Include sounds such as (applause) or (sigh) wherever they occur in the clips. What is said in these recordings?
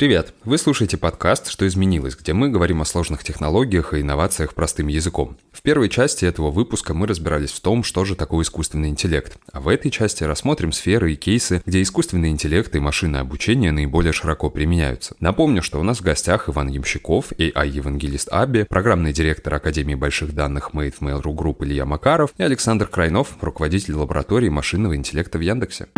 Привет! Вы слушаете подкаст «Что изменилось», где мы говорим о сложных технологиях и инновациях простым языком. В первой части этого выпуска мы разбирались в том, что же такое искусственный интеллект. А в этой части рассмотрим сферы и кейсы, где искусственный интеллект и машинное обучение наиболее широко применяются. Напомню, что у нас в гостях Иван Ямщиков, AI-евангелист Аби, программный директор Академии больших данных Made Mail.ru Group Илья Макаров и Александр Крайнов, руководитель лаборатории машинного интеллекта в Яндексе.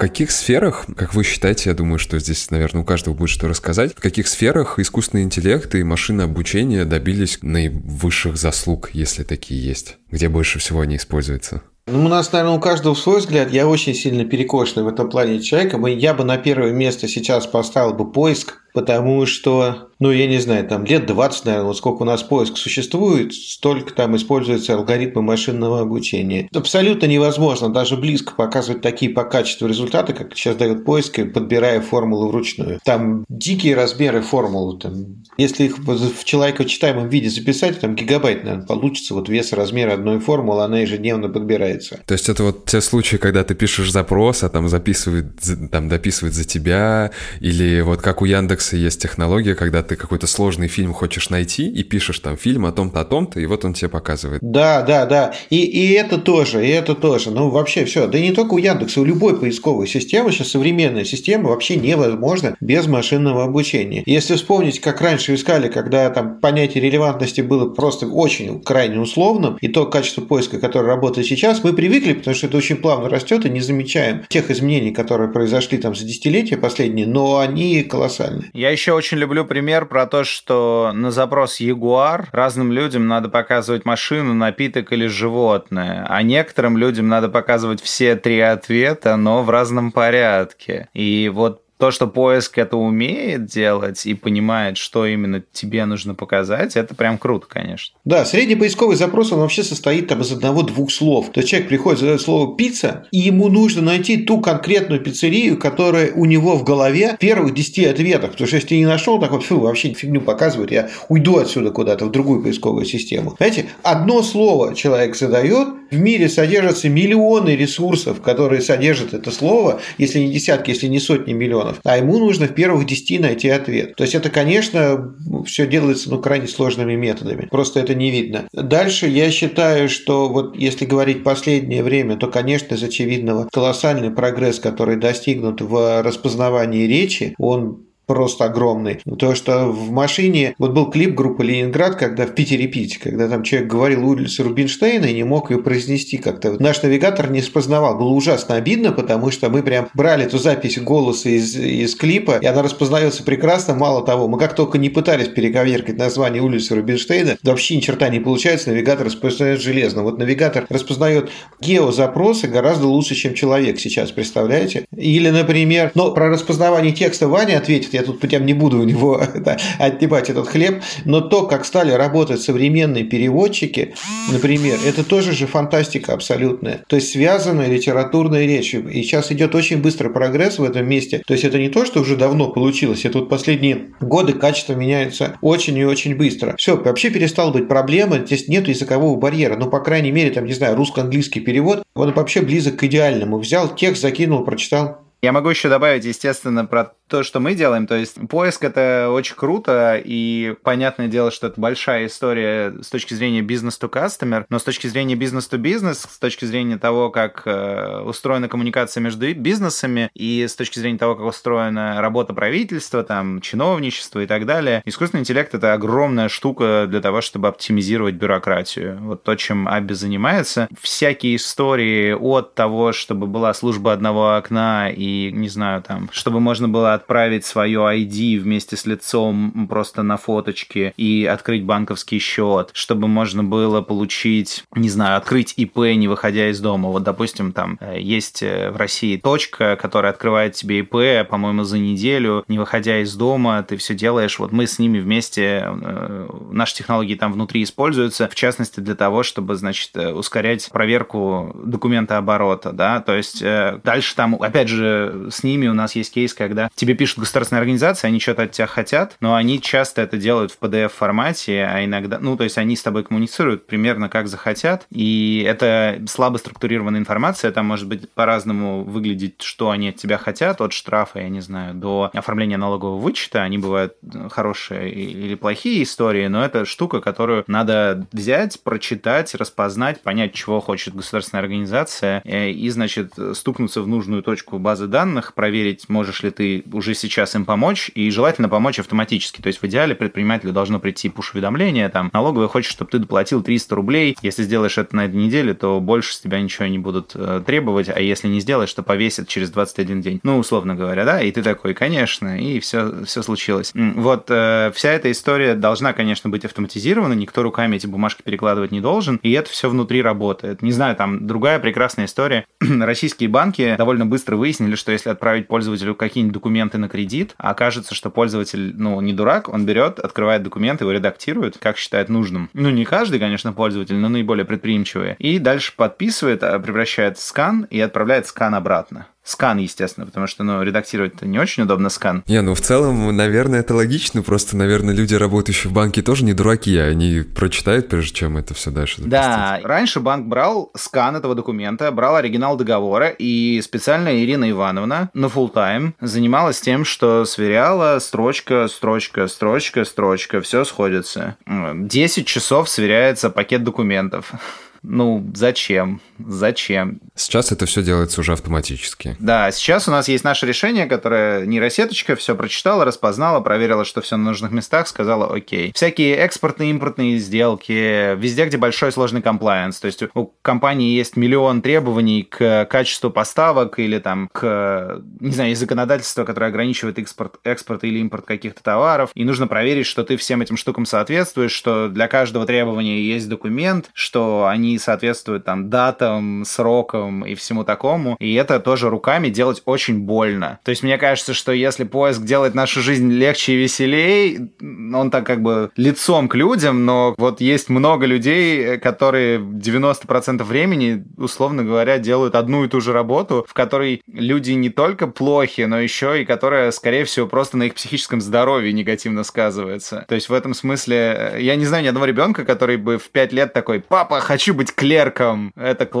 Каких сферах, как вы считаете, я думаю, что здесь, наверное, у каждого будет что рассказать, в каких сферах искусственный интеллект и машинное обучение добились наивысших заслуг, если такие есть? Где больше всего они используются? Ну, у нас, наверное, у каждого свой взгляд. Я очень сильно перекошенный в этом плане человека. Я бы на первое место сейчас поставил бы поиск, потому что ну, я не знаю, там лет 20, наверное, вот сколько у нас поиск существует, столько там используются алгоритмы машинного обучения. Абсолютно невозможно даже близко показывать такие по качеству результаты, как сейчас дает поиск, подбирая формулы вручную. Там дикие размеры формул. Там, если их в человекочитаемом виде записать, там гигабайт, наверное, получится вот вес размера одной формулы, она ежедневно подбирается. То есть это вот те случаи, когда ты пишешь запрос, а там записывает, там дописывает за тебя, или вот как у Яндекса есть технология, когда ты какой-то сложный фильм хочешь найти и пишешь там фильм о том-то, о том-то, и вот он тебе показывает. Да, да, да. И, и это тоже, и это тоже. Ну, вообще все. Да не только у Яндекса, у любой поисковой системы, сейчас современная система вообще невозможна без машинного обучения. Если вспомнить, как раньше искали, когда там понятие релевантности было просто очень крайне условным, и то качество поиска, которое работает сейчас, мы привыкли, потому что это очень плавно растет, и не замечаем тех изменений, которые произошли там за десятилетия последние, но они колоссальны. Я еще очень люблю пример про то, что на запрос Ягуар разным людям надо показывать машину, напиток или животное, а некоторым людям надо показывать все три ответа, но в разном порядке. И вот то, что поиск это умеет делать и понимает, что именно тебе нужно показать, это прям круто, конечно. Да, средний поисковый запрос, он вообще состоит там из одного-двух слов. То есть человек приходит, задает слово «пицца», и ему нужно найти ту конкретную пиццерию, которая у него в голове в первых 10 ответах. Потому что если ты не нашел, так вот, фу, вообще фигню показывает, я уйду отсюда куда-то в другую поисковую систему. Знаете, одно слово человек задает, в мире содержатся миллионы ресурсов, которые содержат это слово, если не десятки, если не сотни миллионов, а ему нужно в первых десяти найти ответ. То есть это, конечно, все делается ну, крайне сложными методами. Просто это не видно. Дальше я считаю, что вот если говорить последнее время, то, конечно, из очевидного колоссальный прогресс, который достигнут в распознавании речи, он просто огромный. То, что в машине... Вот был клип группы «Ленинград», когда в Питере пить, когда там человек говорил улицу Рубинштейна и не мог ее произнести как-то. Наш навигатор не распознавал. Было ужасно обидно, потому что мы прям брали эту запись голоса из, из клипа, и она распознается прекрасно. Мало того, мы как только не пытались перековеркать название улицы Рубинштейна, вообще ни черта не получается, навигатор распознает железно. Вот навигатор распознает геозапросы гораздо лучше, чем человек сейчас, представляете? Или, например, но про распознавание текста Ваня ответит, я тут прям не буду у него (laughs) отнимать этот хлеб, но то, как стали работать современные переводчики, например, это тоже же фантастика абсолютная. То есть связанная литературная речь. И сейчас идет очень быстрый прогресс в этом месте. То есть это не то, что уже давно получилось. Это вот последние годы качество меняется очень и очень быстро. Все, вообще перестал быть проблемой. Здесь нет языкового барьера. Ну, по крайней мере, там, не знаю, русско-английский перевод, он вообще близок к идеальному. Взял текст, закинул, прочитал. Я могу еще добавить, естественно, про то, что мы делаем. То есть поиск это очень круто, и понятное дело, что это большая история с точки зрения бизнес-то-кастомер, но с точки зрения бизнес-то-бизнес, с точки зрения того, как э, устроена коммуникация между бизнесами, и с точки зрения того, как устроена работа правительства, там, чиновничество и так далее, искусственный интеллект — это огромная штука для того, чтобы оптимизировать бюрократию. Вот то, чем Аби занимается. Всякие истории от того, чтобы была служба одного окна и, не знаю, там, чтобы можно было отправить свое ID вместе с лицом просто на фоточке и открыть банковский счет, чтобы можно было получить, не знаю, открыть ИП, не выходя из дома. Вот, допустим, там э, есть э, в России точка, которая открывает тебе ИП, по-моему, за неделю, не выходя из дома, ты все делаешь. Вот мы с ними вместе, э, наши технологии там внутри используются, в частности, для того, чтобы, значит, ускорять проверку документа оборота, да, то есть дальше там, опять же, с ними у нас есть кейс, когда тебе пишут государственные организации, они что-то от тебя хотят, но они часто это делают в PDF-формате, а иногда, ну, то есть они с тобой коммуницируют примерно как захотят, и это слабо структурированная информация, там может быть по-разному выглядеть, что они от тебя хотят, от штрафа, я не знаю, до оформления налогового вычета, они бывают хорошие или плохие истории, но это штука, которую надо взять, прочитать, распознать, понять, чего хочет государственная организация, э, и, значит, стукнуться в нужную точку базы данных, проверить, можешь ли ты уже сейчас им помочь, и желательно помочь автоматически. То есть в идеале предпринимателю должно прийти пуш-уведомление, там, налоговый хочет, чтобы ты доплатил 300 рублей, если сделаешь это на этой неделе, то больше с тебя ничего не будут э, требовать, а если не сделаешь, то повесят через 21 день. Ну, условно говоря, да, и ты такой, конечно, и все, все случилось. Вот э, вся эта история должна, конечно, быть автоматизирована, никто руками эти бумажки перекладывать не должен, и это все внутри работает. Не знаю, там другая прекрасная история. (clears throat) Российские банки довольно быстро выяснили, что если отправить пользователю какие-нибудь документы на кредит, окажется, что пользователь, ну, не дурак, он берет, открывает документы, его редактирует, как считает нужным. Ну, не каждый, конечно, пользователь, но наиболее предприимчивые. И дальше подписывает, а, превращает в скан и отправляет скан обратно. Скан, естественно, потому что, ну, редактировать это не очень удобно скан. Не, ну, в целом, наверное, это логично, просто, наверное, люди, работающие в банке, тоже не дураки, они прочитают, прежде чем это все дальше запустить. Да, раньше банк брал скан этого документа, брал оригинал договора, и специально Ирина Ивановна на full тайм занималась тем, что сверяла строчка, строчка, строчка, строчка, все сходится. 10 часов сверяется пакет документов. (laughs) Ну, зачем? Зачем? Сейчас это все делается уже автоматически. Да, сейчас у нас есть наше решение, которое нейросеточка все прочитала, распознала, проверила, что все на нужных местах, сказала окей. Всякие экспортные, импортные сделки, везде, где большой сложный комплайенс. То есть у компании есть миллион требований к качеству поставок или там к, не знаю, законодательства, которое ограничивает экспорт, экспорт или импорт каких-то товаров. И нужно проверить, что ты всем этим штукам соответствуешь, что для каждого требования есть документ, что они соответствуют там датам, срокам и всему такому. И это тоже руками делать очень больно. То есть мне кажется, что если поиск делает нашу жизнь легче и веселее, он так как бы лицом к людям, но вот есть много людей, которые 90% времени, условно говоря, делают одну и ту же работу, в которой люди не только плохи, но еще и которая, скорее всего, просто на их психическом здоровье негативно сказывается. То есть в этом смысле я не знаю ни одного ребенка, который бы в 5 лет такой, папа, хочу быть клерком, это классно.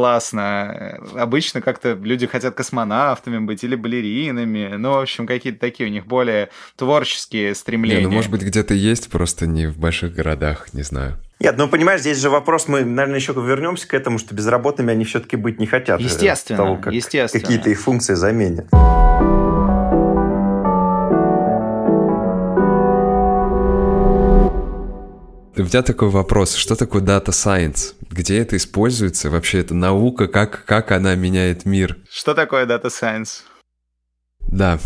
Обычно как-то люди хотят космонавтами быть или балеринами. Ну, в общем, какие-то такие у них более творческие стремления. Не, ну, может быть, где-то есть, просто не в больших городах, не знаю. Нет, ну понимаешь, здесь же вопрос, мы, наверное, еще вернемся к этому, что безработными они все-таки быть не хотят. Э, естественно, того, как естественно. Какие-то их функции заменят. У меня такой вопрос. Что такое Data Science? Где это используется? Вообще, это наука? Как, как она меняет мир? Что такое Data Science? Да.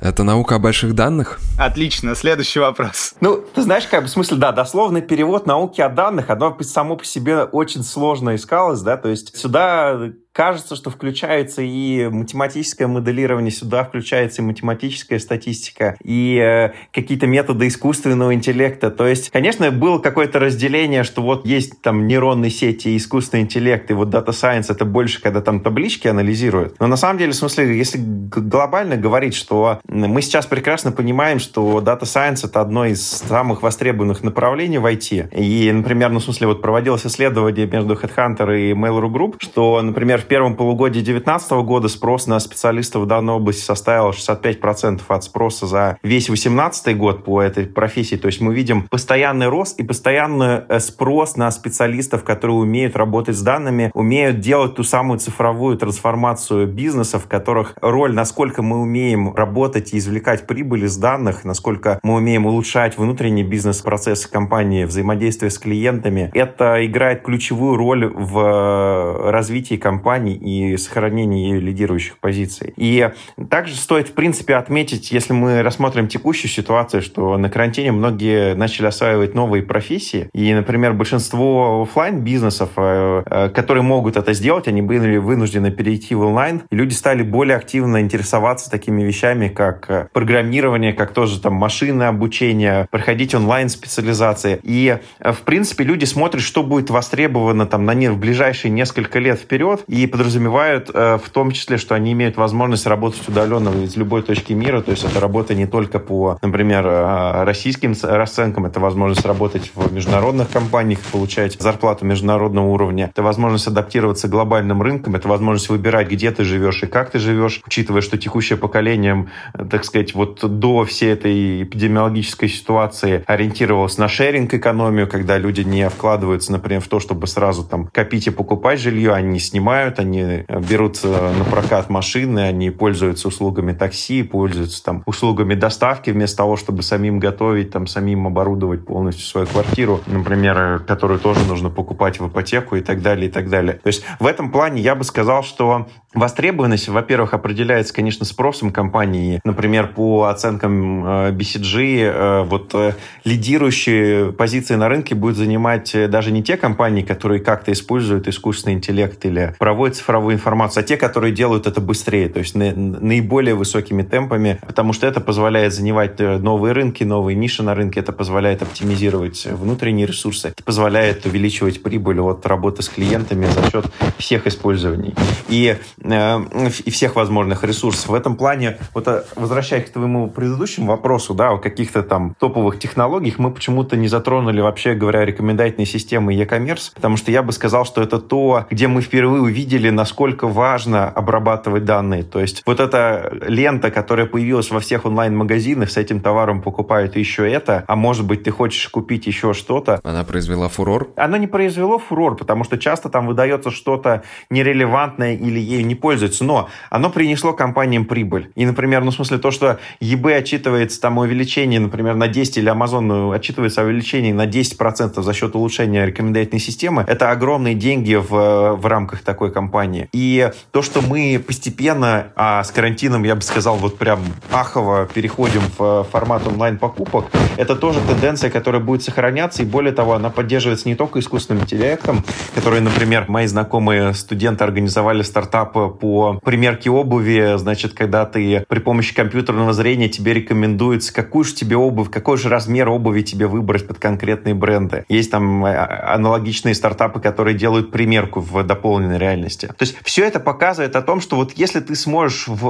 Это наука о больших данных? Отлично, следующий вопрос. Ну, ты знаешь, как бы, в смысле, да, дословный перевод науки о данных, оно само по себе очень сложно искалось, да, то есть сюда Кажется, что включается и математическое моделирование, сюда включается и математическая статистика, и э, какие-то методы искусственного интеллекта. То есть, конечно, было какое-то разделение, что вот есть там нейронные сети искусственный интеллект, и вот Data Science это больше, когда там таблички анализируют. Но на самом деле, в смысле, если глобально говорить, что мы сейчас прекрасно понимаем, что Data Science это одно из самых востребованных направлений в IT. И, например, ну, в смысле, вот проводилось исследование между Headhunter и Mail.ru Group, что, например, первом полугодии 2019 года спрос на специалистов в данной области составил 65% от спроса за весь 2018 год по этой профессии. То есть мы видим постоянный рост и постоянный э, спрос на специалистов, которые умеют работать с данными, умеют делать ту самую цифровую трансформацию бизнеса, в которых роль, насколько мы умеем работать и извлекать прибыль из данных, насколько мы умеем улучшать внутренний бизнес-процесс компании, взаимодействие с клиентами, это играет ключевую роль в э, развитии компании компаний и сохранении ее лидирующих позиций. И также стоит, в принципе, отметить, если мы рассмотрим текущую ситуацию, что на карантине многие начали осваивать новые профессии. И, например, большинство офлайн бизнесов э, э, которые могут это сделать, они были вынуждены перейти в онлайн. И люди стали более активно интересоваться такими вещами, как э, программирование, как тоже там машины обучения, проходить онлайн-специализации. И, в принципе, люди смотрят, что будет востребовано там на в ближайшие несколько лет вперед, и подразумевают э, в том числе, что они имеют возможность работать удаленно из любой точки мира, то есть это работа не только по, например, э, российским расценкам, это возможность работать в международных компаниях, получать зарплату международного уровня, это возможность адаптироваться к глобальным рынкам, это возможность выбирать, где ты живешь и как ты живешь, учитывая, что текущее поколение, э, так сказать, вот до всей этой эпидемиологической ситуации ориентировалось на шеринг-экономию, когда люди не вкладываются, например, в то, чтобы сразу там копить и покупать жилье, они снимают, они э, берут на прокат машины, они пользуются услугами такси, пользуются там услугами доставки вместо того, чтобы самим готовить, там самим оборудовать полностью свою квартиру, например, которую тоже нужно покупать в ипотеку и так далее, и так далее. То есть в этом плане я бы сказал, что Востребованность, во-первых, определяется, конечно, спросом компании. Например, по оценкам э, BCG, э, вот э, лидирующие позиции на рынке будут занимать даже не те компании, которые как-то используют искусственный интеллект или проводят цифровую информацию, а те, которые делают это быстрее, то есть наиболее высокими темпами, потому что это позволяет занимать новые рынки, новые ниши на рынке, это позволяет оптимизировать внутренние ресурсы, это позволяет увеличивать прибыль от работы с клиентами за счет всех использований. И Э, и всех возможных ресурсов. В этом плане, вот э, возвращаясь к твоему предыдущему вопросу, да, о каких-то там топовых технологиях, мы почему-то не затронули, вообще говоря, рекомендательные системы e-commerce, потому что я бы сказал, что это то, где мы впервые увидели, насколько важно обрабатывать данные. То есть вот эта лента, которая появилась во всех онлайн-магазинах, с этим товаром покупают еще это, а может быть, ты хочешь купить еще что-то. Она произвела фурор? Она не произвела фурор, потому что часто там выдается что-то нерелевантное или ею не пользуются, но оно принесло компаниям прибыль. И, например, ну, в смысле, то, что eBay отчитывается там о увеличении, например, на 10 или Amazon отчитывается о увеличении на 10% за счет улучшения рекомендательной системы, это огромные деньги в, в рамках такой компании. И то, что мы постепенно, а с карантином, я бы сказал, вот прям ахово переходим в формат онлайн-покупок, это тоже тенденция, которая будет сохраняться, и более того, она поддерживается не только искусственным интеллектом, который, например, мои знакомые студенты организовали стартап по примерке обуви, значит, когда ты при помощи компьютерного зрения тебе рекомендуется, какую же тебе обувь, какой же размер обуви тебе выбрать под конкретные бренды. Есть там э, аналогичные стартапы, которые делают примерку в дополненной реальности. То есть все это показывает о том, что вот если ты сможешь в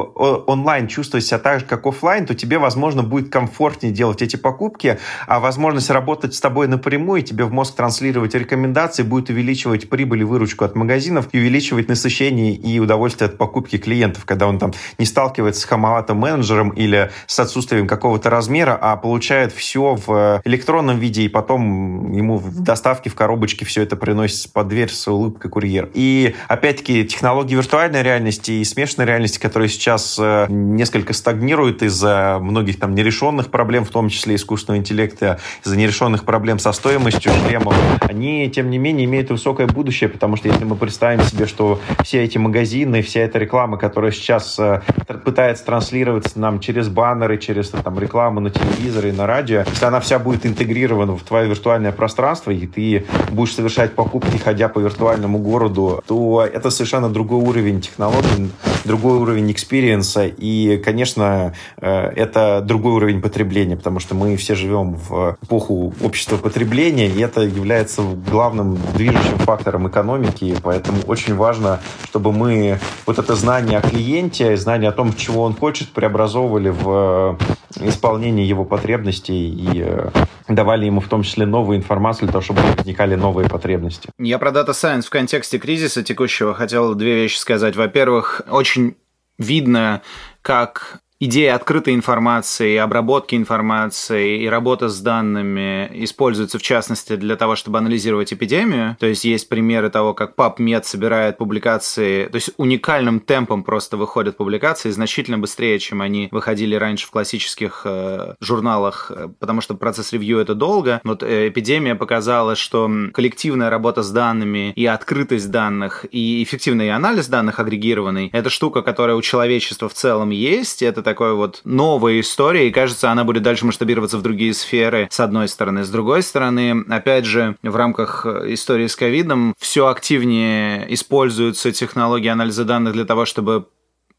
онлайн чувствовать себя так же, как офлайн, то тебе, возможно, будет комфортнее делать эти покупки, а возможность работать с тобой напрямую, тебе в мозг транслировать рекомендации будет увеличивать прибыль и выручку от магазинов и увеличивать насыщение и удовольствие от покупки клиентов, когда он там не сталкивается с хамоватым менеджером или с отсутствием какого-то размера, а получает все в электронном виде, и потом ему в доставке, в коробочке все это приносится под дверь с улыбкой курьер. И опять-таки технологии виртуальной реальности и смешанной реальности, которые сейчас э, несколько стагнируют из-за многих там нерешенных проблем, в том числе искусственного интеллекта, из-за нерешенных проблем со стоимостью шлемов, они, тем не менее, имеют высокое будущее, потому что если мы представим себе, что все эти магазины вся эта реклама, которая сейчас э, пытается транслироваться нам через баннеры, через там, рекламу на телевизоре и на радио, если она вся будет интегрирована в твое виртуальное пространство, и ты будешь совершать покупки, ходя по виртуальному городу, то это совершенно другой уровень технологий, другой уровень experience а, и, конечно, э, это другой уровень потребления, потому что мы все живем в эпоху общества потребления, и это является главным движущим фактором экономики, поэтому очень важно, чтобы мы вот это знание о клиенте, знание о том, чего он хочет, преобразовывали в э, исполнение его потребностей и э, давали ему в том числе новую информацию для того, чтобы возникали новые потребности. Я про Data Science в контексте кризиса текущего хотел две вещи сказать. Во-первых, очень видно, как идея открытой информации, обработки информации и работа с данными используется в частности для того, чтобы анализировать эпидемию. То есть есть примеры того, как PubMed собирает публикации, то есть уникальным темпом просто выходят публикации, значительно быстрее, чем они выходили раньше в классических э, журналах, э, потому что процесс ревью это долго. Вот э, эпидемия показала, что коллективная работа с данными и открытость данных и эффективный анализ данных агрегированный – это штука, которая у человечества в целом есть, это такой вот новая история, и кажется, она будет дальше масштабироваться в другие сферы, с одной стороны. С другой стороны, опять же, в рамках истории с ковидом все активнее используются технологии анализа данных для того, чтобы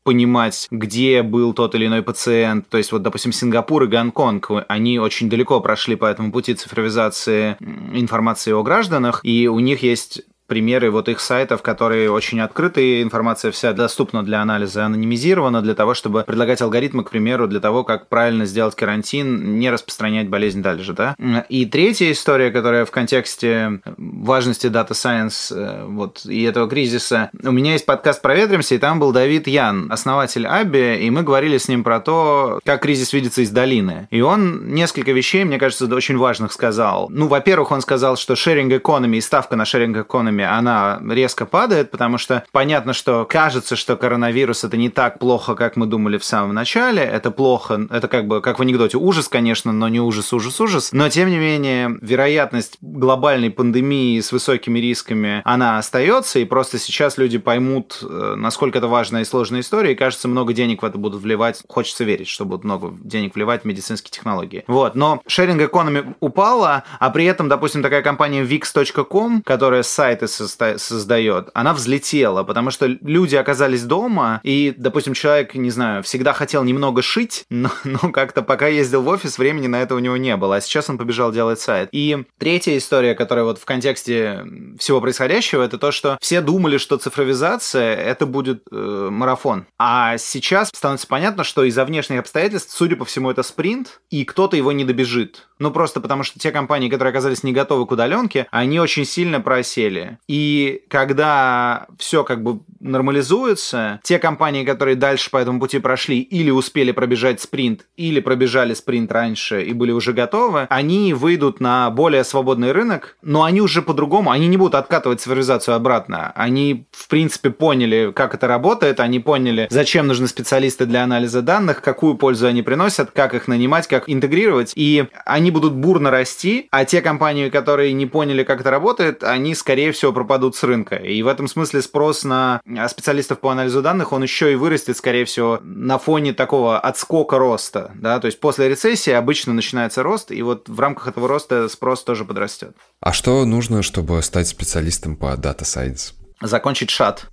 понимать, где был тот или иной пациент. То есть, вот, допустим, Сингапур и Гонконг, они очень далеко прошли по этому пути цифровизации информации о гражданах, и у них есть примеры вот их сайтов, которые очень открыты, информация вся доступна для анализа, анонимизирована для того, чтобы предлагать алгоритмы, к примеру, для того, как правильно сделать карантин, не распространять болезнь дальше, да. И третья история, которая в контексте важности Data Science э, вот, и этого кризиса. У меня есть подкаст «Проветримся», и там был Давид Ян, основатель Аби, и мы говорили с ним про то, как кризис видится из долины. И он несколько вещей, мне кажется, очень важных сказал. Ну, во-первых, он сказал, что economy и ставка на sharing economy, она резко падает, потому что понятно, что кажется, что коронавирус это не так плохо, как мы думали в самом начале. Это плохо, это как бы, как в анекдоте, ужас, конечно, но не ужас, ужас, ужас. Но, тем не менее, вероятность глобальной пандемии с высокими рисками, она остается, и просто сейчас люди поймут, э, насколько это важная и сложная история, и, кажется, много денег в это будут вливать. Хочется верить, что будут много денег вливать в медицинские технологии. Вот. Но sharing economy упала, а при этом, допустим, такая компания Wix.com, которая сайты создает, она взлетела, потому что люди оказались дома, и, допустим, человек, не знаю, всегда хотел немного шить, но, (laughs) но как-то пока ездил в офис, времени на это у него не было, а сейчас он побежал делать сайт. И третья история, которая вот в контексте всего происходящего, это то, что все думали, что цифровизация это будет э, марафон. А сейчас становится понятно, что из-за внешних обстоятельств, судя по всему, это спринт, и кто-то его не добежит. Ну, просто потому что те компании, которые оказались не готовы к удаленке, они очень сильно просели. И когда все как бы нормализуется, те компании, которые дальше по этому пути прошли, или успели пробежать спринт, или пробежали спринт раньше и были уже готовы, они выйдут на более свободный рынок, но они уже по-другому, они не будут откатывать цифровизацию обратно. Они, в принципе, поняли, как это работает, они поняли, зачем нужны специалисты для анализа данных, какую пользу они приносят, как их нанимать, как интегрировать, и они будут бурно расти, а те компании, которые не поняли, как это работает, они, скорее всего, пропадут с рынка. И в этом смысле спрос на специалистов по анализу данных, он еще и вырастет, скорее всего, на фоне такого отскока роста, да, то есть после рецессии обычно начинается рост, и вот в рамках этого роста спрос тоже подрастет. А что нужно, чтобы стать специалистом по Data Science? Закончить шат.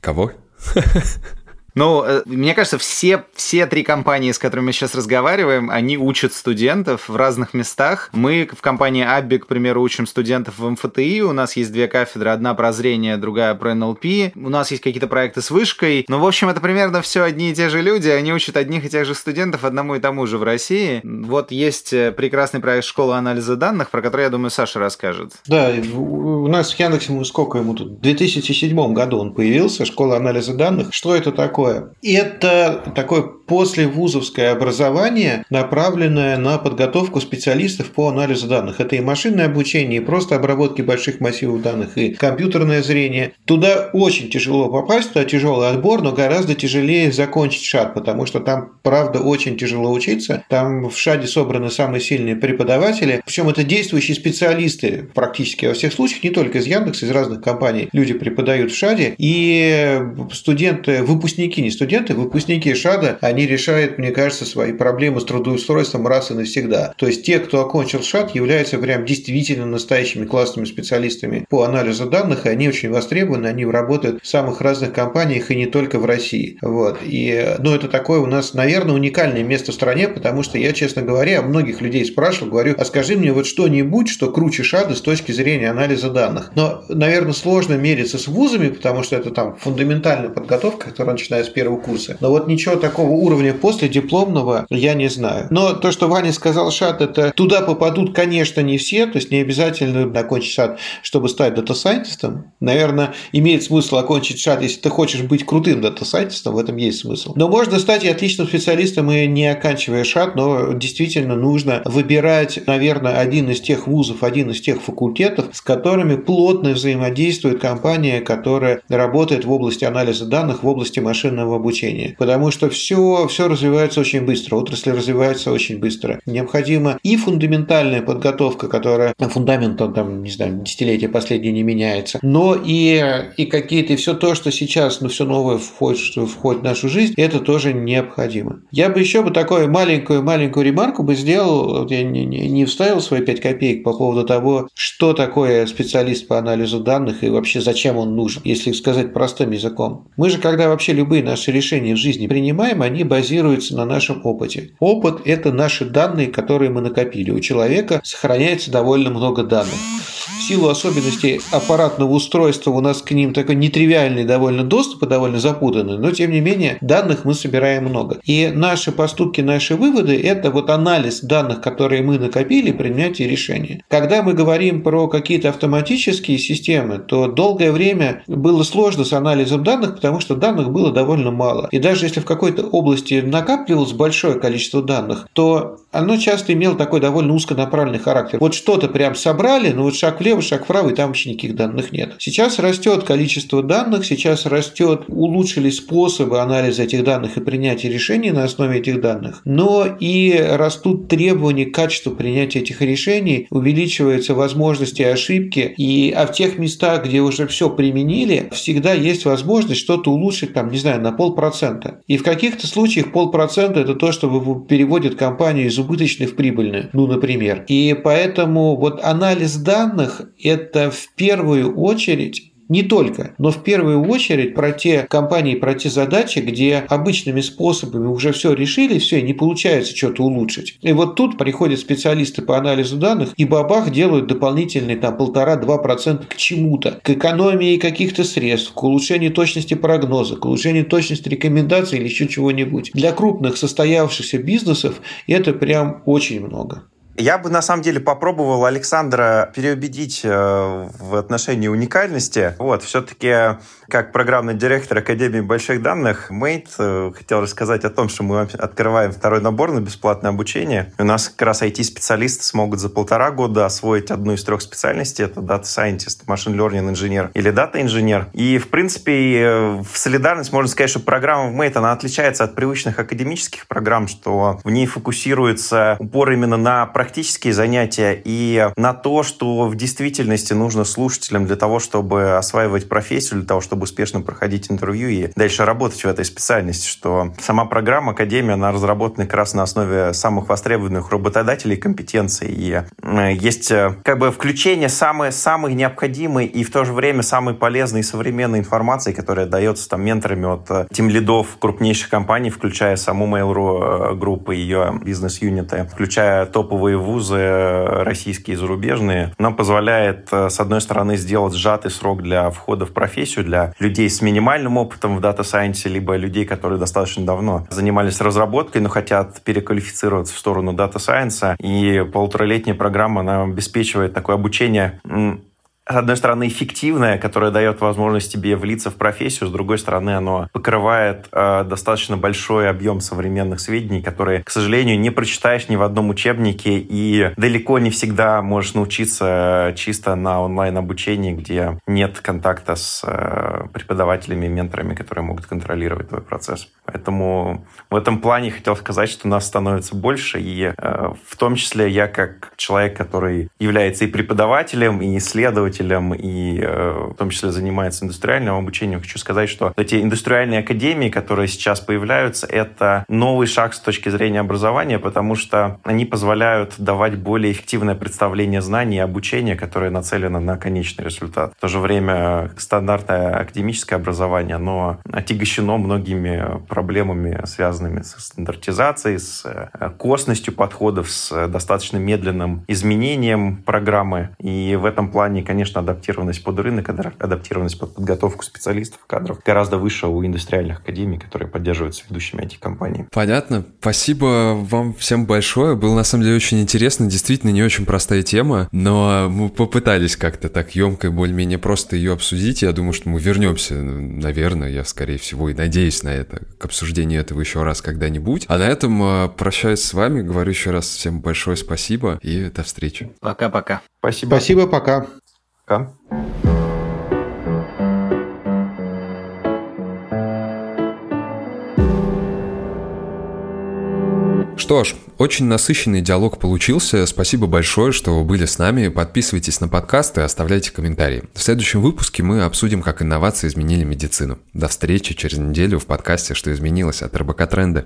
Кого? (laughs) Ну, э, мне кажется, все, все три компании, с которыми мы сейчас разговариваем, они учат студентов в разных местах. Мы в компании Абби, к примеру, учим студентов в МФТИ. У нас есть две кафедры, одна про зрение, другая про НЛП. У нас есть какие-то проекты с вышкой. Ну, в общем, это примерно все одни и те же люди. Они учат одних и тех же студентов одному и тому же в России. Вот есть э, прекрасный проект школы анализа данных, про который, я думаю, Саша расскажет. Да, у нас в Яндексе, сколько ему тут? В 2007 году он появился, школа анализа данных. Что это такое? Такое? Это такое послевузовское образование, направленное на подготовку специалистов по анализу данных. Это и машинное обучение, и просто обработки больших массивов данных, и компьютерное зрение. Туда очень тяжело попасть, туда тяжелый отбор, но гораздо тяжелее закончить ШАД, потому что там, правда, очень тяжело учиться. Там в ШАДе собраны самые сильные преподаватели, причем это действующие специалисты практически во всех случаях, не только из Яндекса, из разных компаний. Люди преподают в ШАДе, и студенты, выпускники, не студенты, выпускники ШАДа, они решают, мне кажется, свои проблемы с трудоустройством раз и навсегда. То есть те, кто окончил ШАД, являются прям действительно настоящими классными специалистами по анализу данных, и они очень востребованы, они работают в самых разных компаниях и не только в России. Вот. И, ну, это такое у нас, наверное, уникальное место в стране, потому что я, честно говоря, многих людей спрашивал, говорю, а скажи мне вот что-нибудь, что круче ШАДа с точки зрения анализа данных. Но, наверное, сложно мериться с вузами, потому что это там фундаментальная подготовка, которая начинается с первого курса. Но вот ничего такого уровня после дипломного я не знаю. Но то, что Ваня сказал ШАД, это туда попадут, конечно, не все, то есть не обязательно окончить ШАД, чтобы стать data scientist ом. Наверное, имеет смысл окончить ШАД, если ты хочешь быть крутым data scientist ом, в этом есть смысл. Но можно стать и отличным специалистом и не оканчивая ШАД, но действительно нужно выбирать, наверное, один из тех вузов, один из тех факультетов, с которыми плотно взаимодействует компания, которая работает в области анализа данных, в области машинного обучения. Потому что все все, развивается очень быстро, отрасль развивается очень быстро. Необходима и фундаментальная подготовка, которая фундамент, там, не знаю, десятилетия последние не меняется, но и, и какие-то, и все то, что сейчас, ну, все новое входит, входит в нашу жизнь, это тоже необходимо. Я бы еще бы такую маленькую-маленькую ремарку бы сделал, вот я не, не, не вставил свои 5 копеек по поводу того, что такое специалист по анализу данных и вообще зачем он нужен, если сказать простым языком. Мы же, когда вообще любые наши решения в жизни принимаем, они базируется на нашем опыте. Опыт – это наши данные, которые мы накопили. У человека сохраняется довольно много данных. в силу особенностей аппаратного устройства у нас к ним такой нетривиальный довольно доступ и довольно запутанный, но тем не менее данных мы собираем много. И наши поступки, наши выводы – это вот анализ данных, которые мы накопили, принятие решения. Когда мы говорим про какие-то автоматические системы, то долгое время было сложно с анализом данных, потому что данных было довольно мало. И даже если в какой-то области накапливалось большое количество данных, то оно часто имело такой довольно узконаправленный характер. Вот что-то прям собрали, но вот шаг влево, шаг вправо, и там вообще никаких данных нет. Сейчас растет количество данных, сейчас растет, улучшились способы анализа этих данных и принятия решений на основе этих данных, но и растут требования к качеству принятия этих решений, увеличиваются возможности ошибки, и, а в тех местах, где уже все применили, всегда есть возможность что-то улучшить, там, не знаю, на полпроцента. И в каких-то случаях полпроцента – это то, что переводит компанию из убыточной в прибыльную, ну, например. И поэтому вот анализ данных – это в первую очередь не только, но в первую очередь про те компании, про те задачи, где обычными способами уже все решили, все, не получается что-то улучшить. И вот тут приходят специалисты по анализу данных и бабах делают дополнительные там полтора-два процента к чему-то, к экономии каких-то средств, к улучшению точности прогноза, к улучшению точности рекомендаций или еще чего-нибудь. Для крупных состоявшихся бизнесов это прям очень много. Я бы на самом деле попробовал Александра переубедить э, в отношении уникальности. Вот, все-таки как программный директор Академии больших данных, Мейт э, хотел рассказать о том, что мы открываем второй набор на бесплатное обучение. У нас как раз IT-специалисты смогут за полтора года освоить одну из трех специальностей. Это Data Scientist, Machine Learning инженер или Data инженер. И, в принципе, э, в солидарность можно сказать, что программа в Mate, она отличается от привычных академических программ, что в ней фокусируется упор именно на практические занятия и на то, что в действительности нужно слушателям для того, чтобы осваивать профессию, для того, чтобы успешно проходить интервью и дальше работать в этой специальности, что сама программа Академия, она разработана как раз на основе самых востребованных работодателей компетенций. И э, есть э, как бы включение самой, самой необходимой и в то же время самой полезной и современной информации, которая дается там менторами от э, тем лидов крупнейших компаний, включая саму Mail.ru группы, ее бизнес-юниты, включая топовые топовые вузы, российские и зарубежные, нам позволяет, э, с одной стороны, сделать сжатый срок для входа в профессию для людей с минимальным опытом в дата сайенсе, либо людей, которые достаточно давно занимались разработкой, но хотят переквалифицироваться в сторону дата сайенса. И полуторалетняя программа, она обеспечивает такое обучение с одной стороны, эффективное, которое дает возможность тебе влиться в профессию, с другой стороны, оно покрывает э, достаточно большой объем современных сведений, которые, к сожалению, не прочитаешь ни в одном учебнике и далеко не всегда можешь научиться чисто на онлайн-обучении, где нет контакта с э, преподавателями, менторами, которые могут контролировать твой процесс. Поэтому в этом плане хотел сказать, что нас становится больше, и э, в том числе я как человек, который является и преподавателем, и исследователем, и э, в том числе занимается индустриальным обучением, хочу сказать, что эти индустриальные академии, которые сейчас появляются, это новый шаг с точки зрения образования, потому что они позволяют давать более эффективное представление знаний и обучения, которое нацелено на конечный результат. В то же время стандартное академическое образование, оно отягощено многими проблемами, связанными с стандартизацией, с э, косностью подходов, с достаточно медленным изменением программы. И в этом плане, конечно, адаптированность под рынок, адаптированность под подготовку специалистов, кадров гораздо выше у индустриальных академий, которые поддерживаются ведущими IT-компаниями. Понятно. Спасибо вам всем большое. Было, на самом деле, очень интересно. Действительно, не очень простая тема, но мы попытались как-то так емко и более-менее просто ее обсудить. Я думаю, что мы вернемся, наверное, я, скорее всего, и надеюсь на это, к обсуждению этого еще раз когда-нибудь. А на этом э, прощаюсь с вами. Говорю еще раз всем большое спасибо и до встречи. Пока-пока. Спасибо. Спасибо, пока. Пока. Что ж, очень насыщенный диалог получился. Спасибо большое, что были с нами. Подписывайтесь на подкаст и оставляйте комментарии. В следующем выпуске мы обсудим, как инновации изменили медицину. До встречи через неделю в подкасте «Что изменилось» от РБК Тренды.